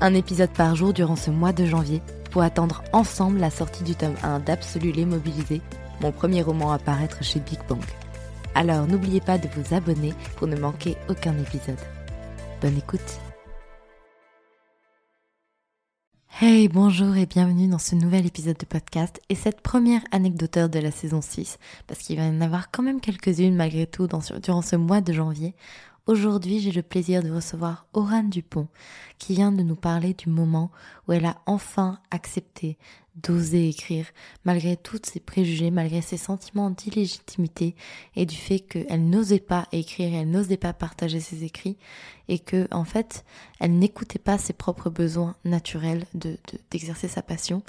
un épisode par jour durant ce mois de janvier pour attendre ensemble la sortie du tome 1 d'Absolu les Mobilisés, mon premier roman à paraître chez Big Bang. Alors n'oubliez pas de vous abonner pour ne manquer aucun épisode. Bonne écoute Hey, bonjour et bienvenue dans ce nouvel épisode de podcast et cette première anecdoteur de la saison 6, parce qu'il va y en avoir quand même quelques-unes malgré tout durant ce mois de janvier. Aujourd'hui, j'ai le plaisir de recevoir Aurane Dupont, qui vient de nous parler du moment où elle a enfin accepté d'oser écrire, malgré tous ses préjugés, malgré ses sentiments d'illégitimité et du fait qu'elle n'osait pas écrire, elle n'osait pas partager ses écrits, et que, en fait, elle n'écoutait pas ses propres besoins naturels de, d'exercer sa passion.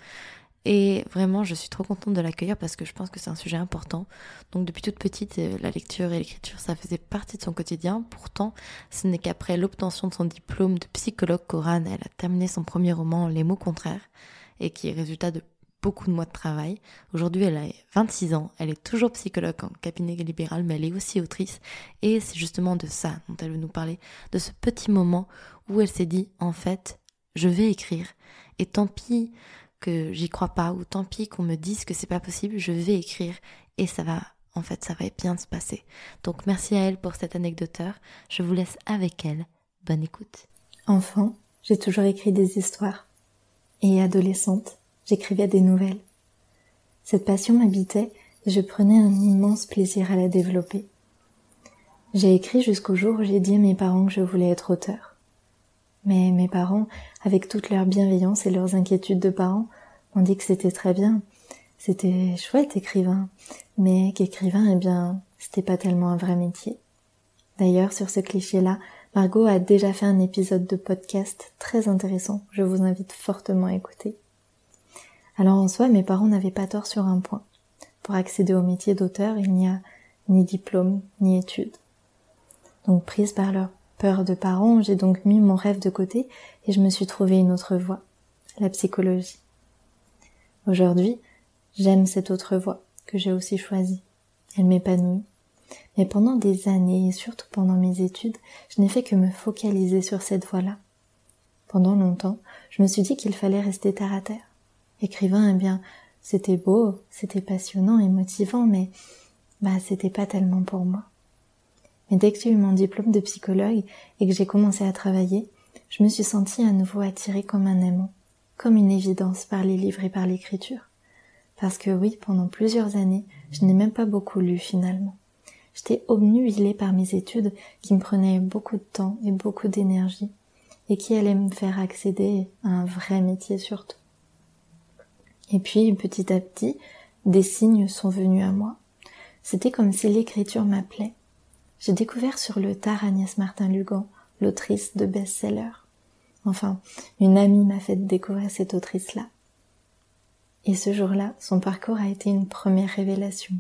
Et vraiment, je suis trop contente de l'accueillir parce que je pense que c'est un sujet important. Donc depuis toute petite, euh, la lecture et l'écriture, ça faisait partie de son quotidien. Pourtant, ce n'est qu'après l'obtention de son diplôme de psychologue Coran, elle a terminé son premier roman Les mots contraires, et qui est résultat de beaucoup de mois de travail. Aujourd'hui, elle a 26 ans, elle est toujours psychologue en cabinet libéral, mais elle est aussi autrice. Et c'est justement de ça dont elle veut nous parler, de ce petit moment où elle s'est dit, en fait, je vais écrire. Et tant pis que j'y crois pas ou tant pis qu'on me dise que c'est pas possible, je vais écrire et ça va en fait ça va bien se passer. Donc merci à elle pour cette anecdoteur. Je vous laisse avec elle. Bonne écoute. Enfant, j'ai toujours écrit des histoires. Et adolescente, j'écrivais des nouvelles. Cette passion m'habitait et je prenais un immense plaisir à la développer. J'ai écrit jusqu'au jour où j'ai dit à mes parents que je voulais être auteur. Mais mes parents, avec toute leur bienveillance et leurs inquiétudes de parents, m'ont dit que c'était très bien. C'était chouette écrivain, mais qu'écrivain, eh bien, c'était pas tellement un vrai métier. D'ailleurs, sur ce cliché-là, Margot a déjà fait un épisode de podcast très intéressant. Je vous invite fortement à écouter. Alors en soi, mes parents n'avaient pas tort sur un point. Pour accéder au métier d'auteur, il n'y a ni diplôme, ni études. Donc prise par leur peur de parents, j'ai donc mis mon rêve de côté et je me suis trouvé une autre voie, la psychologie. Aujourd'hui, j'aime cette autre voie que j'ai aussi choisie. Elle m'épanouit. Mais pendant des années et surtout pendant mes études, je n'ai fait que me focaliser sur cette voie-là. Pendant longtemps, je me suis dit qu'il fallait rester terre à terre. Écrivain, eh bien, c'était beau, c'était passionnant et motivant, mais bah c'était pas tellement pour moi. Mais dès que j'ai eu mon diplôme de psychologue et que j'ai commencé à travailler, je me suis sentie à nouveau attirée comme un aimant, comme une évidence par les livres et par l'écriture. Parce que oui, pendant plusieurs années, je n'ai même pas beaucoup lu finalement. J'étais obnubilée par mes études qui me prenaient beaucoup de temps et beaucoup d'énergie et qui allaient me faire accéder à un vrai métier surtout. Et puis, petit à petit, des signes sont venus à moi. C'était comme si l'écriture m'appelait j'ai découvert sur le tard Agnès Martin-Lugan, l'autrice de best-seller. Enfin, une amie m'a fait découvrir cette autrice-là. Et ce jour-là, son parcours a été une première révélation.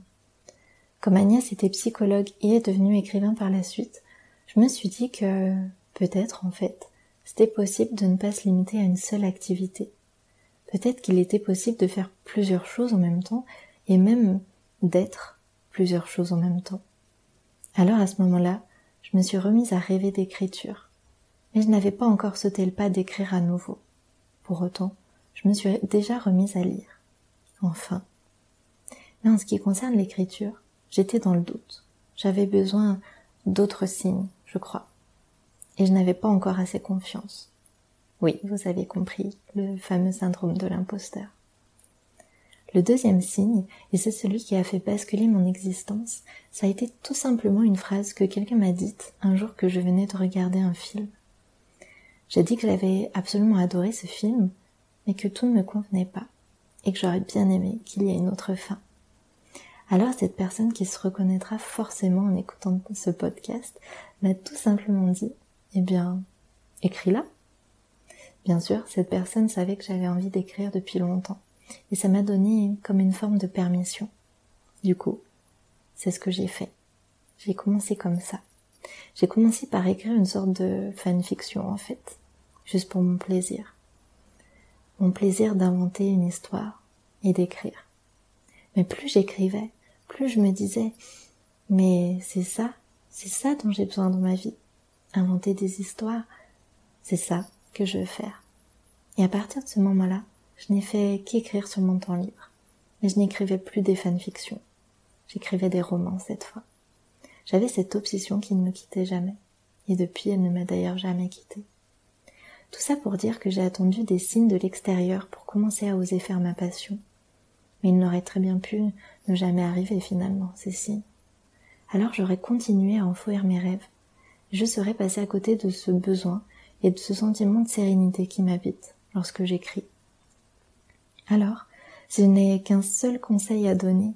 Comme Agnès était psychologue et est devenue écrivain par la suite, je me suis dit que, peut-être en fait, c'était possible de ne pas se limiter à une seule activité. Peut-être qu'il était possible de faire plusieurs choses en même temps et même d'être plusieurs choses en même temps. Alors à ce moment-là, je me suis remise à rêver d'écriture, mais je n'avais pas encore sauté le pas d'écrire à nouveau. Pour autant, je me suis déjà remise à lire. Enfin. Mais en ce qui concerne l'écriture, j'étais dans le doute. J'avais besoin d'autres signes, je crois. Et je n'avais pas encore assez confiance. Oui, vous avez compris, le fameux syndrome de l'imposteur. Le deuxième signe, et c'est celui qui a fait basculer mon existence, ça a été tout simplement une phrase que quelqu'un m'a dite un jour que je venais de regarder un film. J'ai dit que j'avais absolument adoré ce film, mais que tout ne me convenait pas, et que j'aurais bien aimé qu'il y ait une autre fin. Alors cette personne qui se reconnaîtra forcément en écoutant ce podcast m'a tout simplement dit, eh bien, écris-la. Bien sûr, cette personne savait que j'avais envie d'écrire depuis longtemps et ça m'a donné comme une forme de permission. Du coup, c'est ce que j'ai fait. J'ai commencé comme ça. J'ai commencé par écrire une sorte de fanfiction en fait, juste pour mon plaisir. Mon plaisir d'inventer une histoire et d'écrire. Mais plus j'écrivais, plus je me disais, mais c'est ça, c'est ça dont j'ai besoin dans ma vie. Inventer des histoires, c'est ça que je veux faire. Et à partir de ce moment-là, je n'ai fait qu'écrire sur mon temps libre. Mais je n'écrivais plus des fanfictions. J'écrivais des romans cette fois. J'avais cette obsession qui ne me quittait jamais. Et depuis, elle ne m'a d'ailleurs jamais quittée. Tout ça pour dire que j'ai attendu des signes de l'extérieur pour commencer à oser faire ma passion. Mais il n'aurait très bien pu ne jamais arriver finalement, ces signes. Alors j'aurais continué à enfouir mes rêves. Je serais passé à côté de ce besoin et de ce sentiment de sérénité qui m'habite lorsque j'écris. Alors, je n'ai qu'un seul conseil à donner,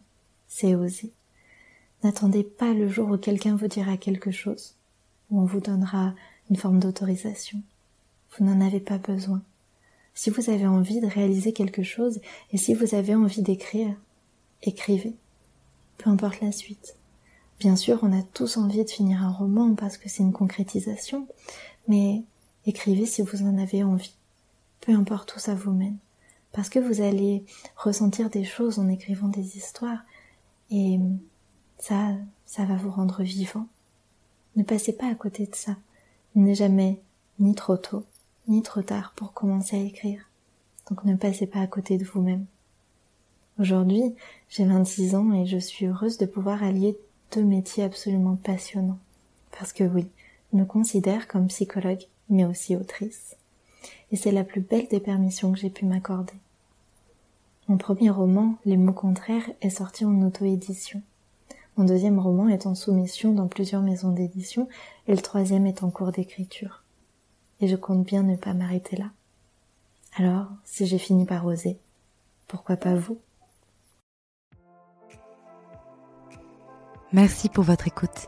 c'est oser. N'attendez pas le jour où quelqu'un vous dira quelque chose, où on vous donnera une forme d'autorisation. Vous n'en avez pas besoin. Si vous avez envie de réaliser quelque chose et si vous avez envie d'écrire, écrivez. Peu importe la suite. Bien sûr, on a tous envie de finir un roman parce que c'est une concrétisation, mais écrivez si vous en avez envie. Peu importe où ça vous mène parce que vous allez ressentir des choses en écrivant des histoires et ça, ça va vous rendre vivant. Ne passez pas à côté de ça. Il n'est jamais ni trop tôt, ni trop tard pour commencer à écrire. Donc ne passez pas à côté de vous-même. Aujourd'hui, j'ai 26 ans et je suis heureuse de pouvoir allier deux métiers absolument passionnants. Parce que oui, je me considère comme psychologue, mais aussi autrice et c'est la plus belle des permissions que j'ai pu m'accorder. Mon premier roman, Les mots contraires, est sorti en auto-édition. Mon deuxième roman est en soumission dans plusieurs maisons d'édition et le troisième est en cours d'écriture. Et je compte bien ne pas m'arrêter là. Alors, si j'ai fini par oser, pourquoi pas vous? Merci pour votre écoute.